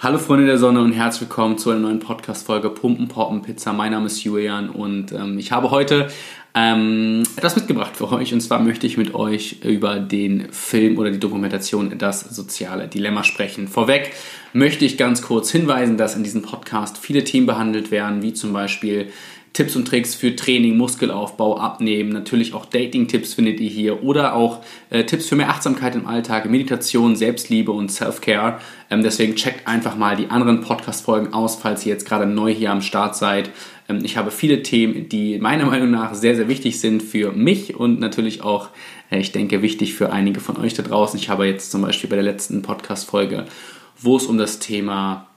Hallo Freunde der Sonne und herzlich willkommen zu einer neuen Podcast-Folge Pumpen, Poppen, Pizza. Mein Name ist Julian und ähm, ich habe heute ähm, etwas mitgebracht für euch. Und zwar möchte ich mit euch über den Film oder die Dokumentation Das soziale Dilemma sprechen. Vorweg möchte ich ganz kurz hinweisen, dass in diesem Podcast viele Themen behandelt werden, wie zum Beispiel Tipps und Tricks für Training, Muskelaufbau, Abnehmen, natürlich auch Dating-Tipps findet ihr hier oder auch äh, Tipps für mehr Achtsamkeit im Alltag, Meditation, Selbstliebe und Self-Care. Ähm, deswegen checkt einfach mal die anderen Podcast-Folgen aus, falls ihr jetzt gerade neu hier am Start seid. Ähm, ich habe viele Themen, die meiner Meinung nach sehr, sehr wichtig sind für mich und natürlich auch, äh, ich denke, wichtig für einige von euch da draußen. Ich habe jetzt zum Beispiel bei der letzten Podcast-Folge, wo es um das Thema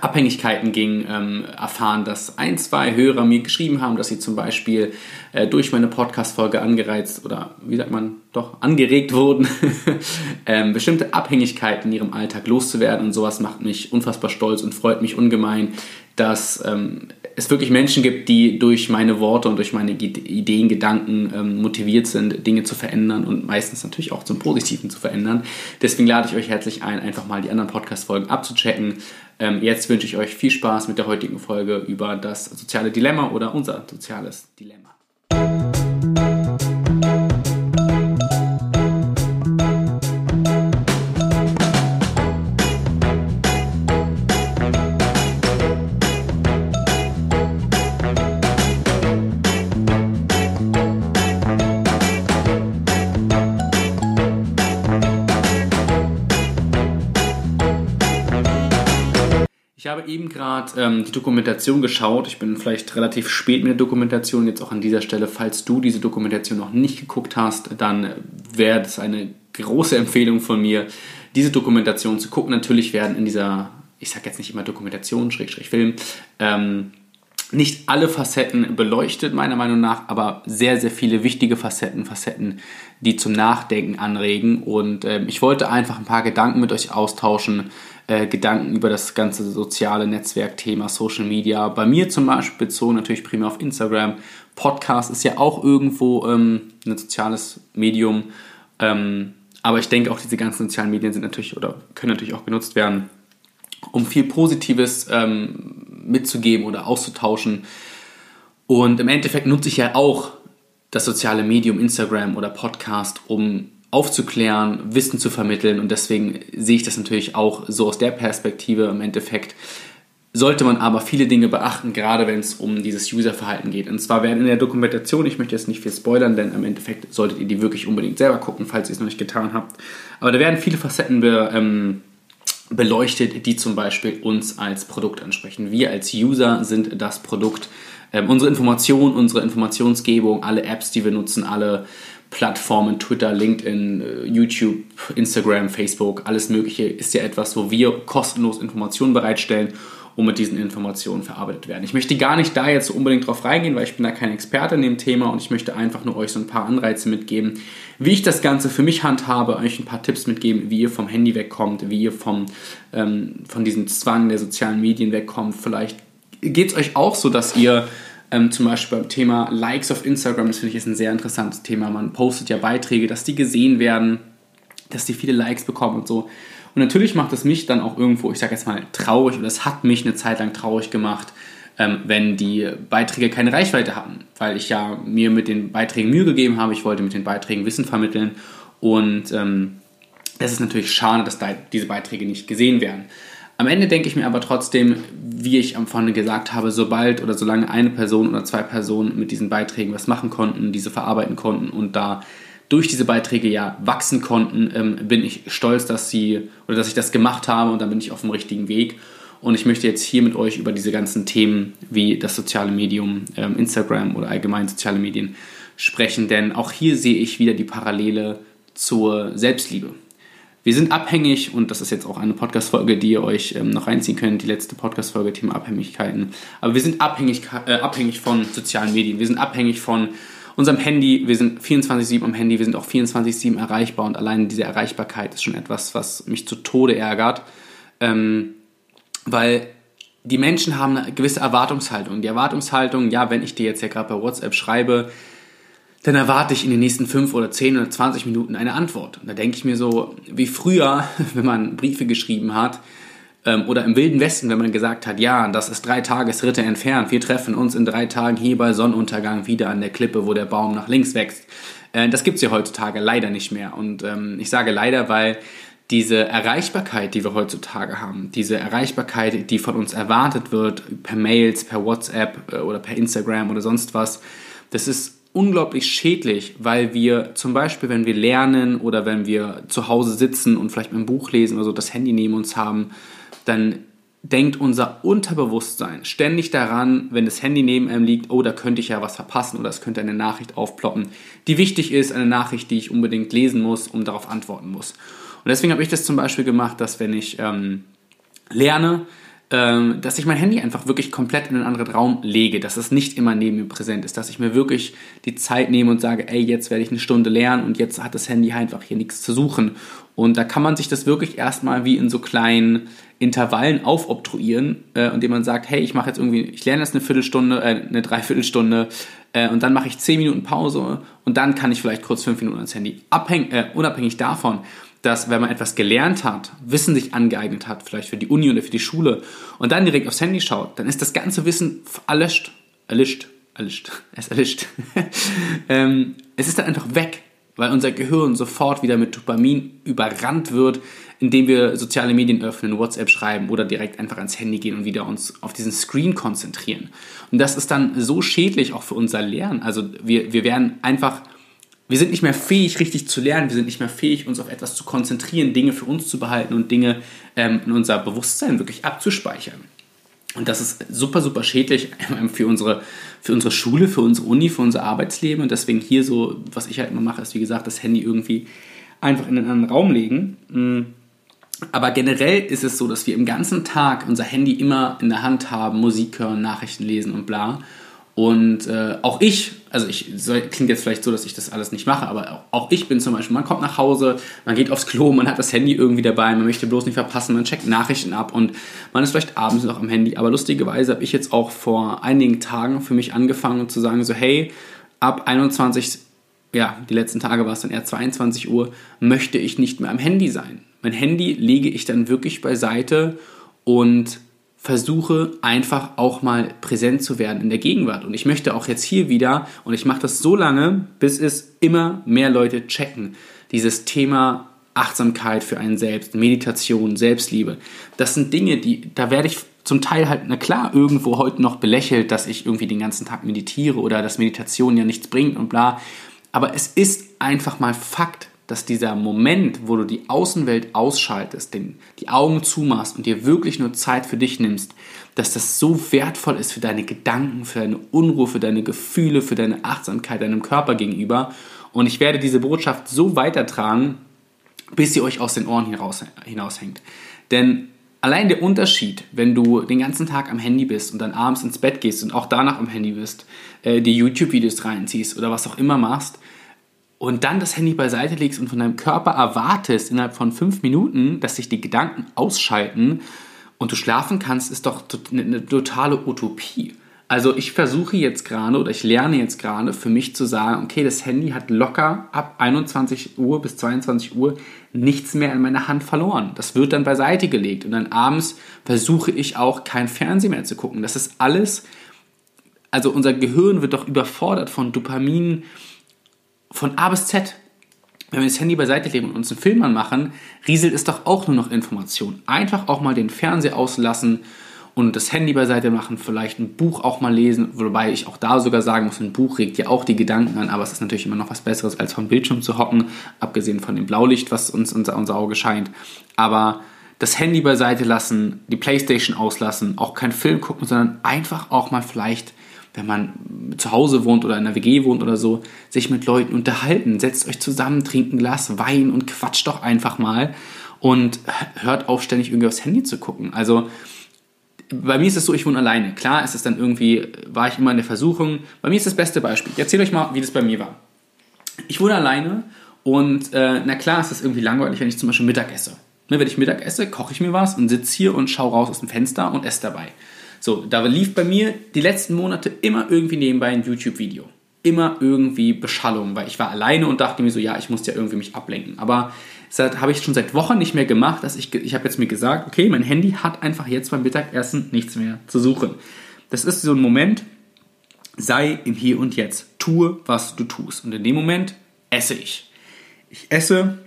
Abhängigkeiten ging, ähm, erfahren, dass ein, zwei Hörer mir geschrieben haben, dass sie zum Beispiel äh, durch meine Podcast-Folge angereizt oder wie sagt man, doch angeregt wurden, ähm, bestimmte Abhängigkeiten in ihrem Alltag loszuwerden und sowas macht mich unfassbar stolz und freut mich ungemein, dass ähm, es wirklich Menschen gibt, die durch meine Worte und durch meine Ideen, Gedanken ähm, motiviert sind, Dinge zu verändern und meistens natürlich auch zum Positiven zu verändern. Deswegen lade ich euch herzlich ein, einfach mal die anderen Podcast-Folgen abzuchecken. Ähm, jetzt wünsche ich euch viel Spaß mit der heutigen Folge über das soziale Dilemma oder unser soziales Dilemma. Habe eben gerade ähm, die Dokumentation geschaut. Ich bin vielleicht relativ spät mit der Dokumentation. Jetzt auch an dieser Stelle, falls du diese Dokumentation noch nicht geguckt hast, dann wäre das eine große Empfehlung von mir, diese Dokumentation zu gucken. Natürlich werden in dieser, ich sage jetzt nicht immer Dokumentation, Schrägstrich Film, ähm, nicht alle Facetten beleuchtet, meiner Meinung nach, aber sehr, sehr viele wichtige Facetten, Facetten, die zum Nachdenken anregen. Und äh, ich wollte einfach ein paar Gedanken mit euch austauschen, äh, Gedanken über das ganze soziale Netzwerkthema, Social Media. Bei mir zum Beispiel bezogen natürlich primär auf Instagram. Podcast ist ja auch irgendwo ähm, ein soziales Medium. Ähm, aber ich denke auch, diese ganzen sozialen Medien sind natürlich oder können natürlich auch genutzt werden, um viel Positives ähm, mitzugeben oder auszutauschen. Und im Endeffekt nutze ich ja auch das soziale Medium Instagram oder Podcast, um aufzuklären, Wissen zu vermitteln und deswegen sehe ich das natürlich auch so aus der Perspektive im Endeffekt. Sollte man aber viele Dinge beachten, gerade wenn es um dieses Userverhalten geht. Und zwar werden in der Dokumentation, ich möchte jetzt nicht viel spoilern, denn im Endeffekt solltet ihr die wirklich unbedingt selber gucken, falls ihr es noch nicht getan habt. Aber da werden viele Facetten be, ähm, beleuchtet, die zum Beispiel uns als Produkt ansprechen. Wir als User sind das Produkt. Ähm, unsere Information, unsere Informationsgebung, alle Apps, die wir nutzen, alle Plattformen, Twitter, LinkedIn, äh, YouTube, Instagram, Facebook, alles Mögliche ist ja etwas, wo wir kostenlos Informationen bereitstellen und mit diesen Informationen verarbeitet werden. Ich möchte gar nicht da jetzt unbedingt drauf reingehen, weil ich bin da kein Experte in dem Thema und ich möchte einfach nur euch so ein paar Anreize mitgeben, wie ich das Ganze für mich handhabe, euch ein paar Tipps mitgeben, wie ihr vom Handy wegkommt, wie ihr vom, ähm, von diesem Zwang der sozialen Medien wegkommt. Vielleicht geht es euch auch so, dass ihr ähm, zum Beispiel beim Thema Likes auf Instagram, das finde ich ist ein sehr interessantes Thema. Man postet ja Beiträge, dass die gesehen werden, dass die viele Likes bekommen und so. Und natürlich macht es mich dann auch irgendwo, ich sage jetzt mal, traurig oder es hat mich eine Zeit lang traurig gemacht, ähm, wenn die Beiträge keine Reichweite hatten, weil ich ja mir mit den Beiträgen Mühe gegeben habe, ich wollte mit den Beiträgen Wissen vermitteln und ähm, es ist natürlich schade, dass da diese Beiträge nicht gesehen werden. Am Ende denke ich mir aber trotzdem, wie ich am Anfang gesagt habe, sobald oder solange eine Person oder zwei Personen mit diesen Beiträgen was machen konnten, diese verarbeiten konnten und da durch diese Beiträge ja wachsen konnten, ähm, bin ich stolz, dass sie oder dass ich das gemacht habe und dann bin ich auf dem richtigen Weg. Und ich möchte jetzt hier mit euch über diese ganzen Themen wie das soziale Medium, ähm, Instagram oder allgemein soziale Medien sprechen, denn auch hier sehe ich wieder die Parallele zur Selbstliebe. Wir sind abhängig und das ist jetzt auch eine Podcast-Folge, die ihr euch ähm, noch reinziehen könnt, die letzte Podcast-Folge, Thema Abhängigkeiten. Aber wir sind abhängig, äh, abhängig von sozialen Medien, wir sind abhängig von unserem Handy, wir sind 24-7 am Handy, wir sind auch 24-7 erreichbar und allein diese Erreichbarkeit ist schon etwas, was mich zu Tode ärgert, ähm, weil die Menschen haben eine gewisse Erwartungshaltung. Die Erwartungshaltung, ja, wenn ich dir jetzt ja gerade bei WhatsApp schreibe, dann erwarte ich in den nächsten 5 oder 10 oder 20 Minuten eine Antwort. Und da denke ich mir so, wie früher, wenn man Briefe geschrieben hat, Ähm, oder im Wilden Westen, wenn man gesagt hat, ja, das ist drei Tagesritte entfernt, wir treffen uns in drei Tagen hier bei Sonnenuntergang wieder an der Klippe, wo der Baum nach links wächst. Äh, das gibt es ja heutzutage leider nicht mehr. Und ähm, ich sage leider, weil diese Erreichbarkeit, die wir heutzutage haben, diese Erreichbarkeit, die von uns erwartet wird, per Mails, per WhatsApp äh, oder per Instagram oder sonst was, das ist unglaublich schädlich, weil wir zum Beispiel, wenn wir lernen oder wenn wir zu Hause sitzen und vielleicht ein Buch lesen oder so, das Handy neben uns haben, dann denkt unser Unterbewusstsein ständig daran, wenn das Handy neben einem liegt, oh, da könnte ich ja was verpassen oder es könnte eine Nachricht aufploppen, die wichtig ist, eine Nachricht, die ich unbedingt lesen muss, um darauf antworten muss. Und deswegen habe ich das zum Beispiel gemacht, dass wenn ich ähm, lerne, ähm, dass ich mein Handy einfach wirklich komplett in einen anderen Raum lege, dass es nicht immer neben mir präsent ist, dass ich mir wirklich die Zeit nehme und sage, ey, jetzt werde ich eine Stunde lernen und jetzt hat das Handy einfach hier nichts zu suchen. Und da kann man sich das wirklich erstmal wie in so kleinen Intervallen aufobtruieren, äh, indem man sagt, hey, ich mache jetzt irgendwie, ich lerne jetzt eine Viertelstunde, äh, eine Dreiviertelstunde äh, und dann mache ich zehn Minuten Pause und dann kann ich vielleicht kurz fünf Minuten ans Handy. Abhäng, äh, unabhängig davon, dass wenn man etwas gelernt hat, Wissen sich angeeignet hat, vielleicht für die Uni oder für die Schule und dann direkt aufs Handy schaut, dann ist das ganze Wissen erlischt, erlischt, erlischt, es erlischt. ähm, es ist dann einfach weg, weil unser Gehirn sofort wieder mit Dopamin überrannt wird, indem wir soziale Medien öffnen, WhatsApp schreiben oder direkt einfach ans Handy gehen und wieder uns auf diesen Screen konzentrieren. Und das ist dann so schädlich auch für unser Lernen. Also wir, wir werden einfach wir sind nicht mehr fähig, richtig zu lernen. Wir sind nicht mehr fähig, uns auf etwas zu konzentrieren, Dinge für uns zu behalten und Dinge ähm, in unser Bewusstsein wirklich abzuspeichern. Und das ist super, super schädlich für unsere, für unsere Schule, für unsere Uni, für unser Arbeitsleben. Und deswegen hier so, was ich halt immer mache, ist wie gesagt, das Handy irgendwie einfach in einen anderen Raum legen. Mm. Aber generell ist es so, dass wir im ganzen Tag unser Handy immer in der Hand haben, Musik hören, Nachrichten lesen und bla. Und äh, auch ich, also ich soll, klingt jetzt vielleicht so, dass ich das alles nicht mache, aber auch, auch, ich bin zum Beispiel, man kommt nach Hause, man geht aufs Klo, man hat das Handy irgendwie dabei, man möchte bloß nicht verpassen, man checkt Nachrichten ab und man ist vielleicht abends noch am Handy. Aber lustigerweise habe ich jetzt auch vor einigen Tagen für mich angefangen zu sagen, so hey, ab 21, ja, die letzten Tage war es dann eher 22 Uhr, möchte ich nicht mehr am Handy sein. Mein Handy lege ich dann wirklich beiseite und versuche einfach auch mal präsent zu werden in der Gegenwart. Und ich möchte auch jetzt hier wieder, und ich mache das so lange, bis es immer mehr Leute checken, dieses Thema Achtsamkeit für einen selbst, Meditation, Selbstliebe. Das sind Dinge, die, da werde ich zum Teil halt, na klar, irgendwo heute noch belächelt, dass ich irgendwie den ganzen Tag meditiere oder dass Meditation ja nichts bringt und bla. Aber es ist einfach mal Fakt, dass dieser Moment, wo du die Außenwelt ausschaltest, den, die Augen zumachst und dir wirklich nur Zeit für dich nimmst, dass das so wertvoll ist für deine Gedanken, für deine Unruhe, für deine Gefühle, für deine Achtsamkeit deinem Körper gegenüber. Und ich werde diese Botschaft so weitertragen, bis sie euch aus den Ohren hinaus, hinaushängt. Denn allein der Unterschied, wenn du den ganzen Tag am Handy bist und dann abends ins Bett gehst und auch danach am Handy bist, äh, die YouTube-Videos reinziehst oder was auch immer machst, und dann das Handy beiseite legst und von deinem Körper erwartest innerhalb von fünf Minuten, dass sich die Gedanken ausschalten und du schlafen kannst, ist doch eine totale Utopie. Also ich versuche jetzt gerade oder ich lerne jetzt gerade für mich zu sagen, okay, das Handy hat locker ab 21 Uhr bis 22 Uhr nichts mehr in meiner Hand verloren. Das wird dann beiseite gelegt und dann abends versuche ich auch kein Fernsehen mehr zu gucken. Das ist alles, also unser Gehirn wird doch überfordert von Dopamin, von A bis Z. Wenn wir das Handy beiseite legen und uns einen Film anmachen, rieselt es doch auch nur noch Information. Einfach auch mal den Fernseher auslassen und das Handy beiseite machen, vielleicht ein Buch auch mal lesen, wobei ich auch da sogar sagen muss, ein Buch regt ja auch die Gedanken an, aber es ist natürlich immer noch was Besseres, als vom Bildschirm zu hocken, abgesehen von dem Blaulicht, was uns unser, unser Auge scheint. Aber das Handy beiseite lassen, die Playstation auslassen, auch keinen Film gucken, sondern einfach auch mal vielleicht wenn man zu Hause wohnt oder in einer WG wohnt oder so, sich mit Leuten unterhalten. Setzt euch zusammen, trinkt ein Glas Wein und quatscht doch einfach mal und hört auf, ständig irgendwie aufs Handy zu gucken. Also bei mir ist es so, ich wohne alleine. Klar ist es dann irgendwie, war ich immer in der Versuchung. Bei mir ist das beste Beispiel. Ich erzähle euch mal, wie das bei mir war. Ich wohne alleine und äh, na klar ist es irgendwie langweilig, wenn ich zum Beispiel Mittag esse. Ne, wenn ich Mittag esse, koche ich mir was und sitze hier und schaue raus aus dem Fenster und esse dabei. So, da lief bei mir die letzten Monate immer irgendwie nebenbei ein YouTube-Video. immer irgendwie Beschallung, weil ich war alleine und dachte mir so, ja, ich muss ja irgendwie mich ablenken. Aber das habe ich schon seit Wochen nicht mehr gemacht, dass ich, ich habe jetzt mir gesagt, okay, mein Handy hat einfach jetzt beim Mittagessen nichts mehr zu suchen. Das ist so ein Moment, sei im Hier und Jetzt. Tue, was du tust. Und in dem Moment esse ich. Ich esse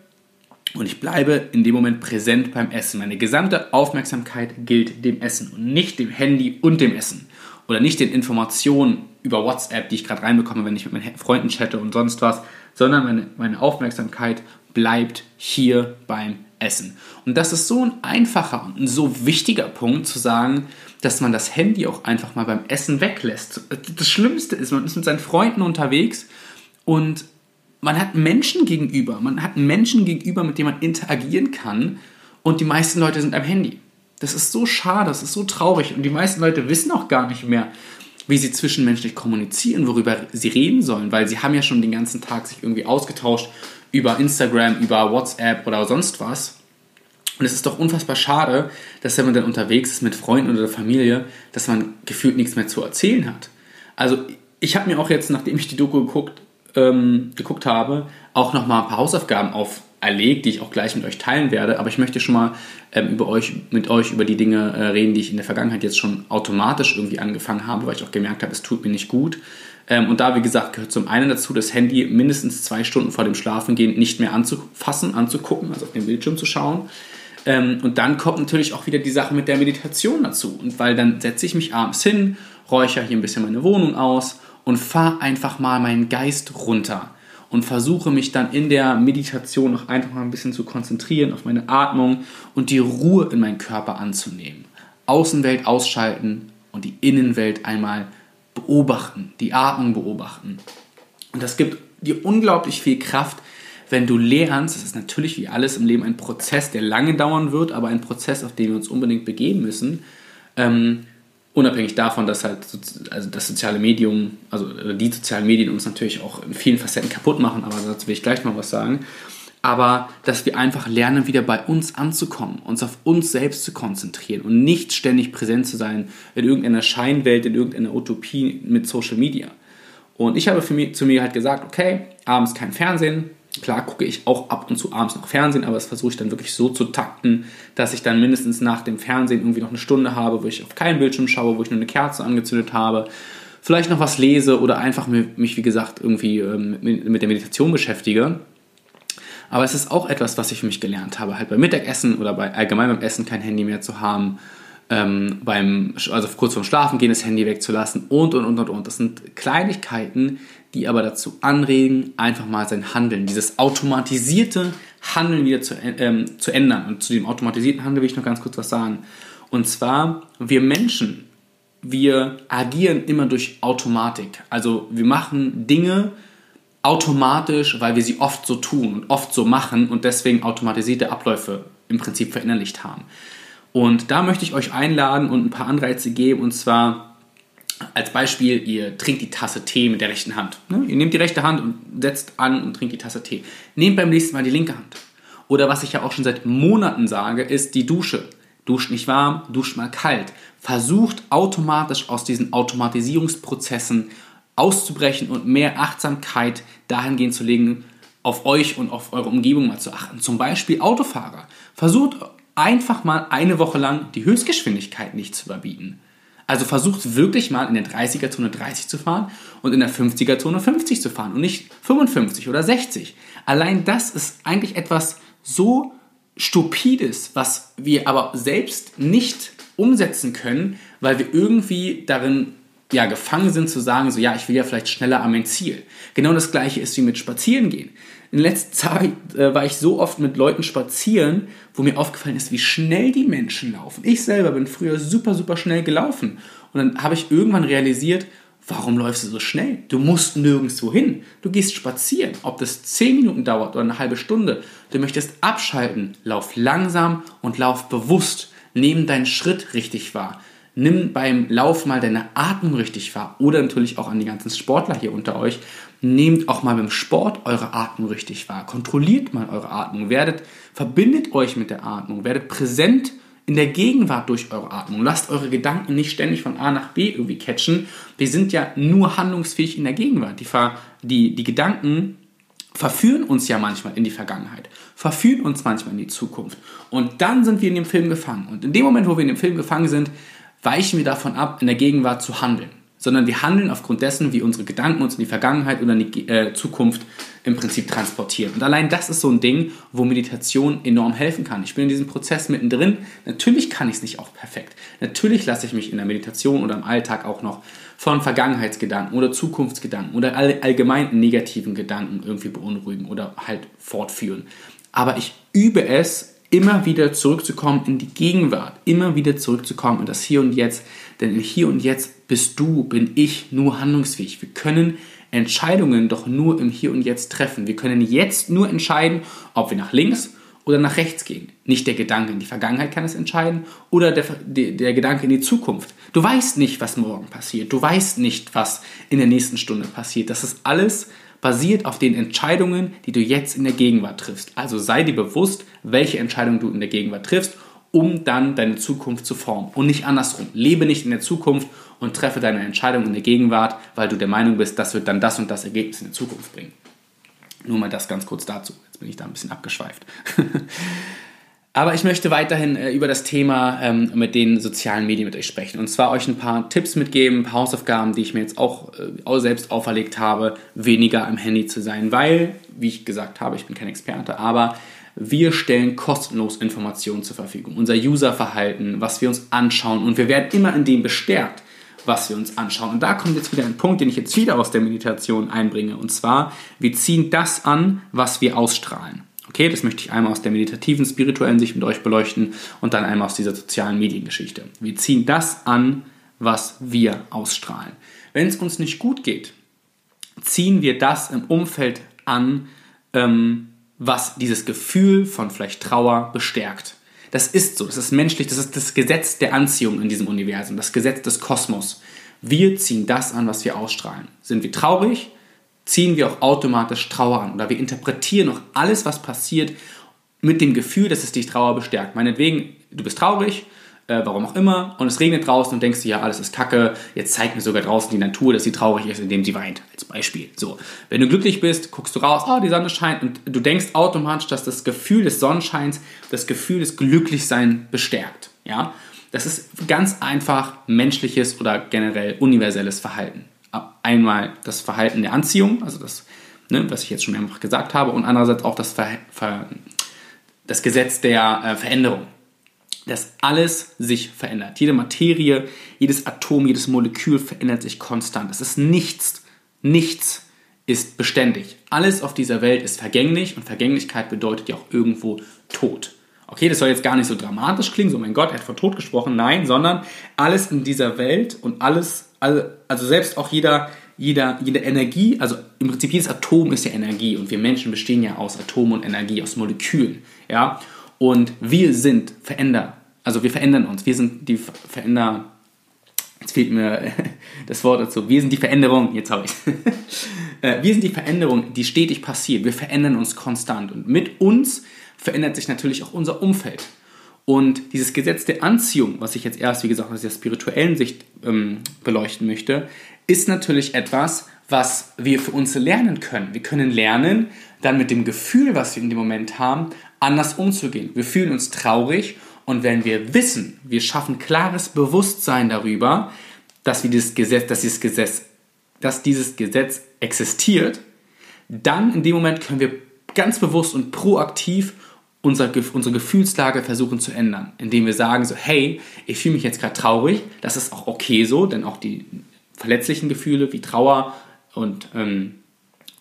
und ich bleibe in dem Moment präsent beim Essen. Meine gesamte Aufmerksamkeit gilt dem Essen und nicht dem Handy und dem Essen. Oder nicht den Informationen über WhatsApp, die ich gerade reinbekomme, wenn ich mit meinen Freunden chatte und sonst was, sondern meine, meine Aufmerksamkeit bleibt hier beim Essen. Und das ist so ein einfacher und ein so wichtiger Punkt zu sagen, dass man das Handy auch einfach mal beim Essen weglässt. Das Schlimmste ist, man ist mit seinen Freunden unterwegs und man hat Menschen gegenüber, man hat Menschen gegenüber, mit denen man interagieren kann und die meisten Leute sind am Handy. Das ist so schade, das ist so traurig und die meisten Leute wissen auch gar nicht mehr, wie sie zwischenmenschlich kommunizieren, worüber sie reden sollen, weil sie haben ja schon den ganzen Tag sich irgendwie ausgetauscht über Instagram, über WhatsApp oder sonst was. Und es ist doch unfassbar schade, dass wenn man dann unterwegs ist mit Freunden oder Familie, dass man gefühlt nichts mehr zu erzählen hat. Also ich habe mir auch jetzt, nachdem ich die Doku geguckt, ähm, geguckt habe, auch nochmal ein paar Hausaufgaben auferlegt, die ich auch gleich mit euch teilen werde. Aber ich möchte schon mal ähm, über euch, mit euch über die Dinge äh, reden, die ich in der Vergangenheit jetzt schon automatisch irgendwie angefangen habe, weil ich auch gemerkt habe, es tut mir nicht gut. Ähm, und da, wie gesagt, gehört zum einen dazu, das Handy mindestens zwei Stunden vor dem Schlafengehen nicht mehr anzufassen, anzugucken, also auf den Bildschirm zu schauen. Ähm, und dann kommt natürlich auch wieder die Sache mit der Meditation dazu. Und weil dann setze ich mich abends hin, räuchere hier ein bisschen meine Wohnung aus und fahre einfach mal meinen Geist runter und versuche mich dann in der Meditation noch einfach mal ein bisschen zu konzentrieren auf meine Atmung und die Ruhe in meinen Körper anzunehmen. Außenwelt ausschalten und die Innenwelt einmal beobachten, die Atmung beobachten. Und das gibt dir unglaublich viel Kraft, wenn du lernst, das ist natürlich wie alles im Leben ein Prozess, der lange dauern wird, aber ein Prozess, auf den wir uns unbedingt begeben müssen, ähm, unabhängig davon, dass halt also das soziale Medium, also die sozialen Medien uns natürlich auch in vielen Facetten kaputt machen, aber dazu will ich gleich mal was sagen. Aber dass wir einfach lernen, wieder bei uns anzukommen, uns auf uns selbst zu konzentrieren und nicht ständig präsent zu sein in irgendeiner Scheinwelt, in irgendeiner Utopie mit Social Media. Und ich habe für mich, zu mir halt gesagt, okay, abends kein Fernsehen, Klar gucke ich auch ab und zu abends noch Fernsehen, aber das versuche ich dann wirklich so zu takten, dass ich dann mindestens nach dem Fernsehen irgendwie noch eine Stunde habe, wo ich auf keinen Bildschirm schaue, wo ich nur eine Kerze angezündet habe, vielleicht noch was lese oder einfach mich, wie gesagt, irgendwie ähm, mit der Meditation beschäftige. Aber es ist auch etwas, was ich für mich gelernt habe, halt beim Mittagessen oder bei allgemein beim Essen kein Handy mehr zu haben, ähm, beim, also kurz vorm Schlafen gehen das Handy wegzulassen und und und und und. Das sind Kleinigkeiten, die aber dazu anregen, einfach mal sein Handeln, dieses automatisierte Handeln wieder zu, ähm, zu ändern. Und zu dem automatisierten Handeln will ich noch ganz kurz was sagen. Und zwar, wir Menschen, wir agieren immer durch Automatik. Also wir machen Dinge automatisch, weil wir sie oft so tun und oft so machen und deswegen automatisierte Abläufe im Prinzip verinnerlicht haben. Und da möchte ich euch einladen und ein paar Anreize geben. Und zwar als Beispiel, ihr trinkt die Tasse Tee mit der rechten Hand. Ne? Ihr nehmt die rechte Hand und setzt an und trinkt die Tasse Tee. Nehmt beim nächsten Mal die linke Hand. Oder was ich ja auch schon seit Monaten sage, ist die Dusche. Duscht nicht warm, duscht mal kalt. Versucht automatisch aus diesen Automatisierungsprozessen auszubrechen und mehr Achtsamkeit dahingehend zu legen, auf euch und auf eure Umgebung mal zu achten. Zum Beispiel Autofahrer. Versucht einfach mal eine Woche lang die Höchstgeschwindigkeit nicht zu überbieten. Also versucht wirklich mal in der 30er-Zone 30 zu fahren und in der 50er-Zone 50 zu fahren und nicht 55 oder 60. Allein das ist eigentlich etwas so stupides, was wir aber selbst nicht umsetzen können, weil wir irgendwie darin ja, gefangen sind zu sagen, so ja, ich will ja vielleicht schneller an mein Ziel. Genau das gleiche ist wie mit Spazieren gehen. In letzter Zeit äh, war ich so oft mit Leuten spazieren, wo mir aufgefallen ist, wie schnell die Menschen laufen. Ich selber bin früher super, super schnell gelaufen. Und dann habe ich irgendwann realisiert, warum läufst du so schnell? Du musst nirgendwo hin. Du gehst spazieren. Ob das 10 Minuten dauert oder eine halbe Stunde. Du möchtest abschalten. Lauf langsam und lauf bewusst. Nimm deinen Schritt richtig wahr. Nimm beim Lauf mal deine Atmung richtig wahr. Oder natürlich auch an die ganzen Sportler hier unter euch. Nehmt auch mal beim Sport eure Atmung richtig wahr. Kontrolliert mal eure Atmung. Werdet, verbindet euch mit der Atmung. Werdet präsent in der Gegenwart durch eure Atmung. Lasst eure Gedanken nicht ständig von A nach B irgendwie catchen. Wir sind ja nur handlungsfähig in der Gegenwart. Die, die, die Gedanken verführen uns ja manchmal in die Vergangenheit, verführen uns manchmal in die Zukunft. Und dann sind wir in dem Film gefangen. Und in dem Moment, wo wir in dem Film gefangen sind, weichen wir davon ab, in der Gegenwart zu handeln. Sondern wir handeln aufgrund dessen, wie unsere Gedanken uns in die Vergangenheit oder in die äh, Zukunft im Prinzip transportieren. Und allein das ist so ein Ding, wo Meditation enorm helfen kann. Ich bin in diesem Prozess mittendrin. Natürlich kann ich es nicht auch perfekt. Natürlich lasse ich mich in der Meditation oder im Alltag auch noch von Vergangenheitsgedanken oder Zukunftsgedanken oder allgemeinen negativen Gedanken irgendwie beunruhigen oder halt fortführen. Aber ich übe es, immer wieder zurückzukommen in die Gegenwart, immer wieder zurückzukommen in das Hier und Jetzt. Denn im Hier und Jetzt bist du, bin ich nur handlungsfähig. Wir können Entscheidungen doch nur im Hier und Jetzt treffen. Wir können jetzt nur entscheiden, ob wir nach links oder nach rechts gehen. Nicht der Gedanke in die Vergangenheit kann es entscheiden oder der, der, der, Gedanke in die Zukunft. Du weißt nicht, was morgen passiert. Du weißt nicht, was in der nächsten Stunde passiert. Das ist alles basiert auf den Entscheidungen, die du jetzt in der Gegenwart triffst. Also sei dir bewusst, welche Entscheidungen du in der Gegenwart triffst, um dann deine Zukunft zu formen. Und nicht andersrum. Lebe nicht in der Zukunft und treffe deine Entscheidung in der Gegenwart, weil du der Meinung bist, das wird dann das und das Ergebnis in der Zukunft bringen. Nur mal das ganz kurz dazu. Jetzt bin ich da ein bisschen abgeschweift. Aber ich möchte weiterhin äh, über das Thema ähm, mit den sozialen Medien mit euch sprechen. Und zwar euch ein paar Tipps mitgeben, ein paar Hausaufgaben, die ich mir jetzt auch, äh, auch selbst auferlegt habe, weniger am Handy zu sein. Weil, wie ich gesagt habe, ich bin kein Experte, aber wir stellen kostenlos Informationen zur Verfügung. Unser Userverhalten, was wir uns anschauen. Und wir werden immer in dem bestärkt, was wir uns anschauen. Und da kommt jetzt wieder ein Punkt, den ich jetzt wieder aus der Meditation einbringe. Und zwar, wir ziehen das an, was wir ausstrahlen. Okay, das möchte ich einmal aus der meditativen, spirituellen Sicht mit euch beleuchten und dann einmal aus dieser sozialen Mediengeschichte. Wir ziehen das an, was wir ausstrahlen. Wenn es uns nicht gut geht, ziehen wir das im Umfeld an, ähm, was dieses Gefühl von vielleicht Trauer bestärkt. Das ist so, das ist menschlich, das ist das Gesetz der Anziehung in diesem Universum, das Gesetz des Kosmos. Wir ziehen das an, was wir ausstrahlen. Sind wir traurig, ziehen wir auch automatisch Trauer an oder wir interpretieren auch alles, was passiert, mit dem Gefühl, dass es dich Trauer bestärkt. Meinetwegen, du bist traurig, äh, warum auch immer, und es regnet draußen und denkst dir, ja, alles ist kacke, jetzt zeigt mir sogar draußen die Natur, dass sie traurig ist, indem sie weint, als Beispiel. So, wenn du glücklich bist, guckst du raus, oh, die Sonne scheint und du denkst automatisch, dass das Gefühl des Sonnenscheins das Gefühl des Glücklichseins bestärkt. Ja, das ist ganz einfach menschliches oder generell universelles Verhalten einmal das Verhalten der Anziehung, also das, ne, was ich jetzt schon mehrfach gesagt habe, und andererseits auch das, Ver Ver das Gesetz der äh, Veränderung. Dass alles sich verändert. Jede Materie, jedes Atom, jedes Molekül verändert sich konstant. Es ist nichts, nichts ist beständig. Alles auf dieser Welt ist vergänglich und Vergänglichkeit bedeutet ja auch irgendwo Tod. Okay, das soll jetzt gar nicht so dramatisch klingen, so mein Gott, er hat von Tod gesprochen, nein, sondern alles in dieser Welt und alles also, selbst auch jeder, jeder, jede Energie, also im Prinzip jedes Atom ist ja Energie und wir Menschen bestehen ja aus Atomen und Energie, aus Molekülen, ja. Und wir sind Veränder, also wir verändern uns, wir sind die Veränder, jetzt fehlt mir das Wort dazu, wir sind die Veränderung, jetzt habe ich. Äh, Wir sind die Veränderung, die stetig passiert, wir verändern uns konstant und mit uns verändert sich natürlich auch unser Umfeld. Und dieses Gesetz der Anziehung, was ich jetzt erst, wie gesagt, aus der spirituellen Sicht ähm, beleuchten möchte, ist natürlich etwas, was wir für uns lernen können. Wir können lernen, dann mit dem Gefühl, was wir in dem Moment haben, anders umzugehen. Wir fühlen uns traurig und wenn wir wissen, wir schaffen klares Bewusstsein darüber, dass, wir dieses Gesetz, dass, dieses Gesetz, dass dieses Gesetz existiert, dann in dem Moment können wir ganz bewusst und proaktiv unser, unsere Gefühlslage versuchen zu ändern, indem wir sagen so, hey, ich fühle mich jetzt gerade traurig, das ist auch okay so, denn auch die verletzlichen Gefühle wie Trauer und ähm,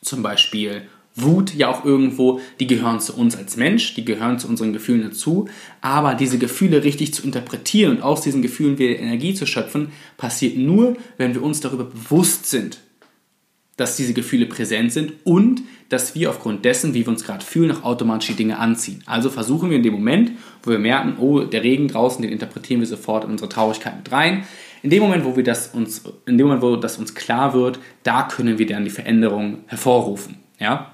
zum Beispiel Wut ja auch irgendwo, die gehören zu uns als Mensch, die gehören zu unseren Gefühlen dazu, aber diese Gefühle richtig zu interpretieren und aus diesen Gefühlen wieder Energie zu schöpfen, passiert nur, wenn wir uns darüber bewusst sind, dass diese Gefühle präsent sind und dass wir aufgrund dessen, wie wir uns gerade fühlen, auch automatisch die Dinge anziehen. Also versuchen wir in dem Moment, wo wir merken, oh, der Regen draußen, den interpretieren wir sofort in unsere Traurigkeit mit rein. In dem Moment, wo wir das uns, in dem Moment, wo das uns klar wird, da können wir dann die Veränderung hervorrufen. Ja?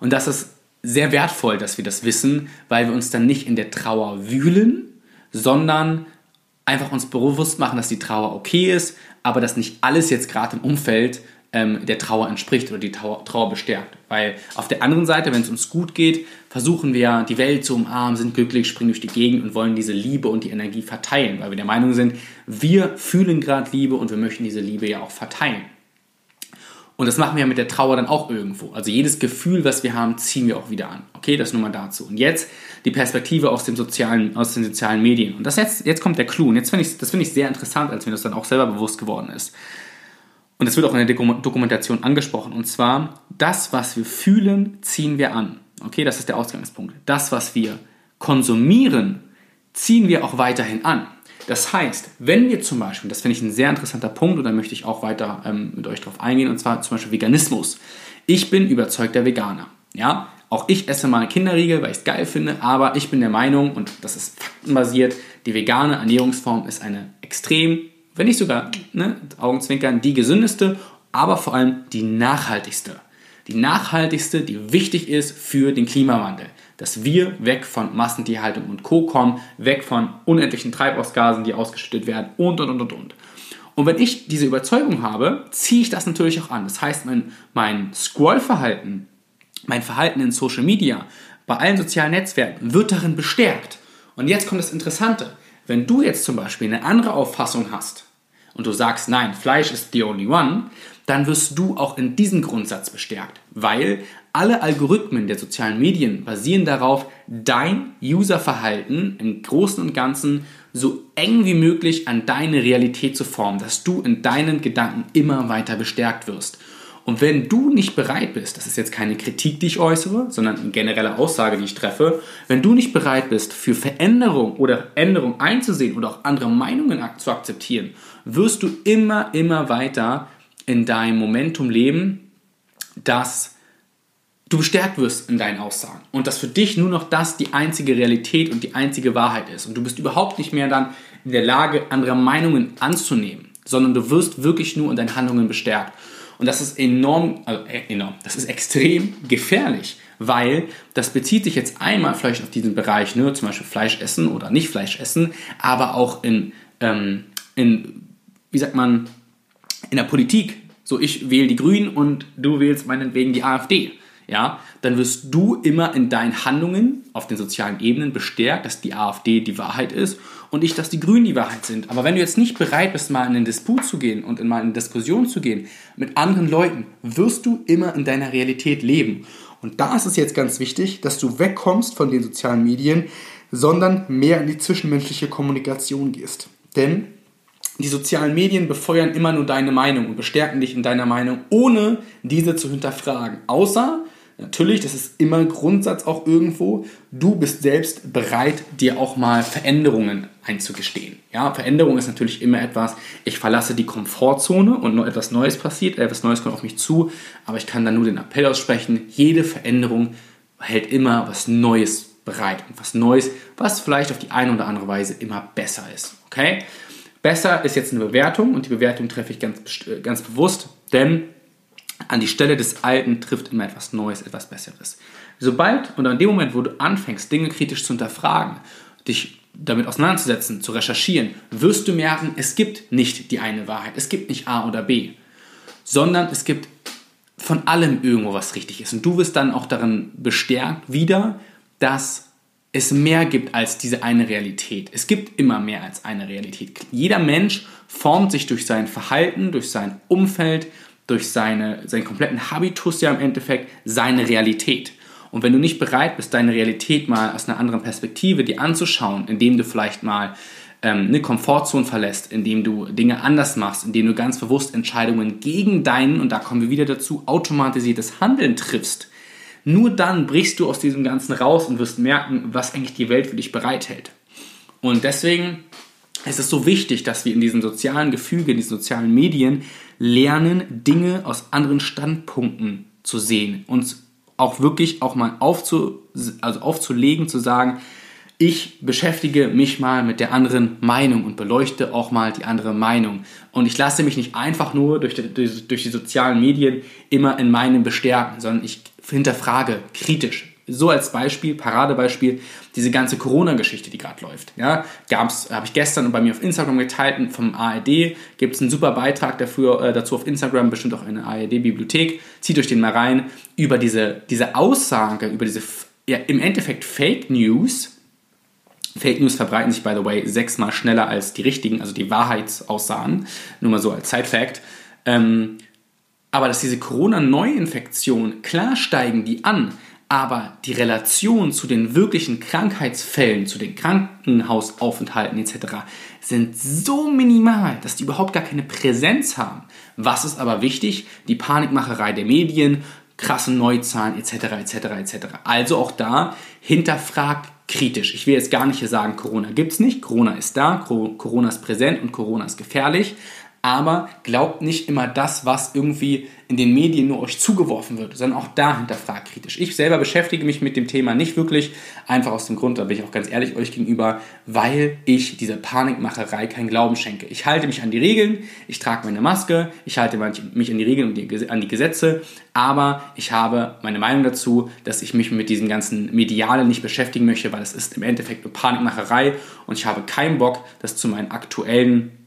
Und das ist sehr wertvoll, dass wir das wissen, weil wir uns dann nicht in der Trauer wühlen, sondern einfach uns bewusst machen, dass die Trauer okay ist, aber dass nicht alles jetzt gerade im Umfeld ähm, der Trauer entspricht oder die Trauer, Trauer bestärkt. Weil auf der anderen Seite, wenn es uns gut geht, versuchen wir die Welt zu umarmen, sind glücklich, springen durch die Gegend und wollen diese Liebe und die Energie verteilen, weil wir der Meinung sind, wir fühlen gerade Liebe und wir möchten diese Liebe ja auch verteilen. Und das machen wir mit der Trauer dann auch irgendwo. Also jedes Gefühl, was wir haben, ziehen wir auch wieder an. Okay, das nur mal dazu. Und jetzt die Perspektive aus, dem sozialen, aus den sozialen Medien. Und das jetzt, jetzt kommt der Clou. Und jetzt finde ich, das finde ich sehr interessant, als mir das dann auch selber bewusst geworden ist. Und das wird auch in der Dokumentation angesprochen. Und zwar, das, was wir fühlen, ziehen wir an. Okay, das ist der Ausgangspunkt. Das, was wir konsumieren, ziehen wir auch weiterhin an. Das heißt, wenn wir zum Beispiel, das finde ich ein sehr interessanter Punkt und da möchte ich auch weiter ähm, mit euch drauf eingehen, und zwar zum Beispiel Veganismus. Ich bin überzeugter Veganer. Ja, auch ich esse mal Kinderriegel, weil ich es geil finde, aber ich bin der Meinung, und das ist faktenbasiert, die vegane Ernährungsform ist eine extrem, wenn nicht sogar, ne, Augenzwinkern, die gesündeste, aber vor allem die nachhaltigste. Die nachhaltigste, die wichtig ist für den Klimawandel dass wir weg von Massentierhaltung und Co. kommen, weg von unendlichen Treibhausgasen, die ausgeschüttet werden und und und und und. Und wenn ich diese Überzeugung habe, ziehe ich das natürlich auch an. Das heißt, mein, mein Scroll-Verhalten, mein Verhalten in Social Media, bei allen sozialen Netzwerken wird darin bestärkt. Und jetzt kommt das Interessante. Wenn du jetzt zum Beispiel eine andere Auffassung hast und du sagst, nein, Fleisch ist the only one, dann wirst du auch in diesem Grundsatz bestärkt, weil alle Algorithmen der sozialen Medien basieren darauf, dein Userverhalten im Großen und Ganzen so eng wie möglich an deine Realität zu formen, dass du in deinen Gedanken immer weiter bestärkt wirst. Und wenn du nicht bereit bist, das ist jetzt keine Kritik, die ich äußere, sondern eine generelle Aussage, die ich treffe, wenn du nicht bereit bist, für Veränderung oder Änderung einzusehen oder auch andere Meinungen zu akzeptieren, wirst du immer, immer weiter in deinem Momentum leben, dass du bestärkt wirst in deinen Aussagen und dass für dich nur noch das die einzige Realität und die einzige Wahrheit ist. Und du bist überhaupt nicht mehr dann in der Lage, andere Meinungen anzunehmen, sondern du wirst wirklich nur in deinen Handlungen bestärkt. Und das ist enorm, also äh, enorm, das ist extrem gefährlich, weil das bezieht sich jetzt einmal vielleicht auf diesen Bereich, ne, zum Beispiel Fleisch essen oder nicht Fleisch essen, aber auch in, ähm, in wie sagt man, in der Politik. So, ich wähle die Grünen und du wählst meinetwegen die AfD ja, dann wirst du immer in deinen Handlungen auf den sozialen Ebenen bestärkt, dass die AfD die Wahrheit ist und ich, dass die Grünen die Wahrheit sind. Aber wenn du jetzt nicht bereit bist, mal in den Disput zu gehen und in mal in Diskussion zu gehen mit anderen Leuten, wirst du immer in deiner Realität leben. Und da ist es jetzt ganz wichtig, dass du wegkommst von den sozialen Medien, sondern mehr in die zwischenmenschliche Kommunikation gehst. Denn die sozialen Medien befeuern immer nur deine Meinung und bestärken dich in deiner Meinung, ohne diese zu hinterfragen. Außer Natürlich, das ist immer Grundsatz auch irgendwo. Du bist selbst bereit, dir auch mal Veränderungen einzugestehen. Ja, Veränderung ist natürlich immer etwas, ich verlasse die Komfortzone und nur etwas Neues passiert, etwas Neues kommt auf mich zu, aber ich kann dann nur den Appell aussprechen, jede Veränderung hält immer was Neues bereit und was Neues, was vielleicht auf die eine oder andere Weise immer besser ist. Okay? Besser ist jetzt eine Bewertung und die Bewertung treffe ich ganz, ganz bewusst, denn an die Stelle des Alten trifft immer etwas Neues, etwas Besseres. Sobald oder in dem Moment, wo du anfängst, Dinge kritisch zu hinterfragen, dich damit auseinanderzusetzen, zu recherchieren, wirst du merken, es gibt nicht die eine Wahrheit. Es gibt nicht A oder B, sondern es gibt von allem irgendwo was richtig ist. Und du wirst dann auch darin bestärkt wieder, dass es mehr gibt als diese eine Realität. Es gibt immer mehr als eine Realität. Jeder Mensch formt sich durch sein Verhalten, durch sein Umfeld, durch seine, seinen kompletten Habitus ja im Endeffekt seine Realität. Und wenn du nicht bereit bist, deine Realität mal aus einer anderen Perspektive dir anzuschauen, indem du vielleicht mal ähm, eine Komfortzone verlässt, indem du Dinge anders machst, indem du ganz bewusst Entscheidungen gegen deinen, und da kommen wir wieder dazu, automatisiertes Handeln triffst, nur dann brichst du aus diesem Ganzen raus und wirst merken, was eigentlich die Welt für dich bereithält. Und deswegen ist es so wichtig, dass wir in diesem sozialen Gefüge, in diesen sozialen Medien lernen, Dinge aus anderen Standpunkten zu sehen. Uns auch wirklich auch mal aufzu, also aufzulegen, zu sagen, ich beschäftige mich mal mit der anderen Meinung und beleuchte auch mal die andere Meinung. Und ich lasse mich nicht einfach nur durch die, durch, durch die sozialen Medien immer in meinem bestärken, sondern ich hinterfrage kritisch. So als Beispiel, Paradebeispiel, diese ganze Corona-Geschichte, die gerade läuft. Ja, gab's, habe ich gestern bei mir auf Instagram geteilt, vom ARD gibt es einen super Beitrag dafür, äh, dazu auf Instagram, bestimmt auch eine ARD-Bibliothek. Zieht euch den mal rein, über diese, diese Aussage, über diese ja, im Endeffekt Fake News. Fake News verbreiten sich, by the way, sechsmal schneller als die richtigen, also die Wahrheitsaussagen. Nur mal so als Side-Fact. Ähm, aber dass diese Corona-Neuinfektionen, klar steigen die an, aber die Relation zu den wirklichen Krankheitsfällen, zu den Krankenhausaufenthalten etc. sind so minimal, dass die überhaupt gar keine Präsenz haben. Was ist aber wichtig? Die Panikmacherei der Medien, krasse Neuzahlen etc. etc. etc. Also auch da hinterfragt kritisch. Ich will jetzt gar nicht hier sagen, Corona gibt es nicht, Corona ist da, Corona ist präsent und Corona ist gefährlich, aber glaubt nicht immer das, was irgendwie in den Medien nur euch zugeworfen wird, sondern auch dahinter fragt kritisch. Ich selber beschäftige mich mit dem Thema nicht wirklich, einfach aus dem Grund, da bin ich auch ganz ehrlich euch gegenüber, weil ich dieser Panikmacherei keinen Glauben schenke. Ich halte mich an die Regeln, ich trage meine Maske, ich halte mich an die Regeln und an die Gesetze, aber ich habe meine Meinung dazu, dass ich mich mit diesem ganzen Medialen nicht beschäftigen möchte, weil es ist im Endeffekt eine Panikmacherei und ich habe keinen Bock, das zu meinen aktuellen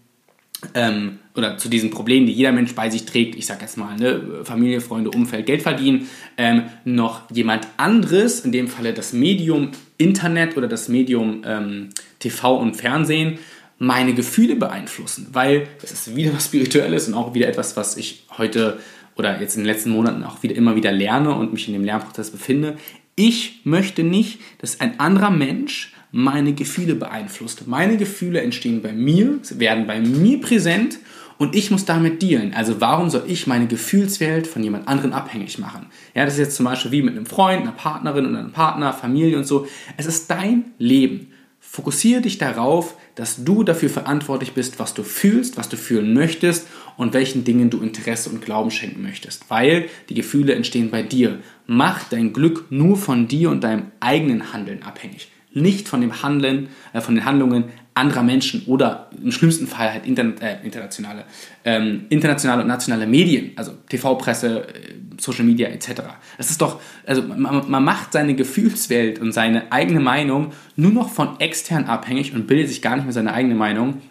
ähm, oder zu diesen Problemen, die jeder Mensch bei sich trägt, ich sage jetzt mal, ne, Familie, Freunde, Umfeld, Geld verdienen, ähm, noch jemand anderes, in dem Falle das Medium Internet oder das Medium ähm, TV und Fernsehen, meine Gefühle beeinflussen, weil es ist wieder was Spirituelles und auch wieder etwas, was ich heute oder jetzt in den letzten Monaten auch wieder immer wieder lerne und mich in dem Lernprozess befinde. Ich möchte nicht, dass ein anderer Mensch meine Gefühle beeinflusst. Meine Gefühle entstehen bei mir, werden bei mir präsent und ich muss damit dealen. Also warum soll ich meine Gefühlswelt von jemand anderem abhängig machen? Ja, das ist jetzt zum Beispiel wie mit einem Freund, einer Partnerin und einem Partner, Familie und so. Es ist dein Leben. Fokussiere dich darauf, dass du dafür verantwortlich bist, was du fühlst, was du fühlen möchtest und welchen Dingen du Interesse und Glauben schenken möchtest. Weil die Gefühle entstehen bei dir. Mach dein Glück nur von dir und deinem eigenen Handeln abhängig nicht von dem Handeln, äh, von den Handlungen anderer Menschen oder im schlimmsten Fall halt interna äh, internationale, ähm, internationale und nationale Medien, also TV-Presse, äh, Social Media etc. Das ist doch, also man, man, macht seine Gefühlswelt und seine eigene Meinung nur noch von extern abhängig und bildet sich gar nicht mehr seine eigene Meinung.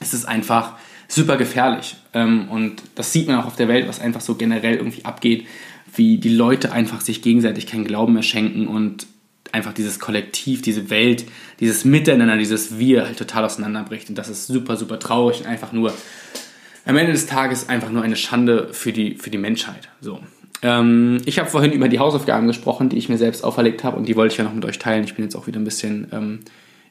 Es ist einfach super gefährlich ähm, und das sieht man auch auf der Welt, was einfach so generell irgendwie abgeht, wie die Leute einfach sich gegenseitig keinen Glauben mehr schenken und einfach dieses Kollektiv, diese Welt, dieses Miteinander, dieses Wir halt total auseinanderbricht. Und das ist super, super traurig und einfach nur am Ende des Tages einfach nur eine Schande für die, für die Menschheit. So. Ähm, ich habe vorhin über die Hausaufgaben gesprochen, die ich mir selbst auferlegt habe und die wollte ich ja noch mit euch teilen. Ich bin jetzt auch wieder ein bisschen ähm,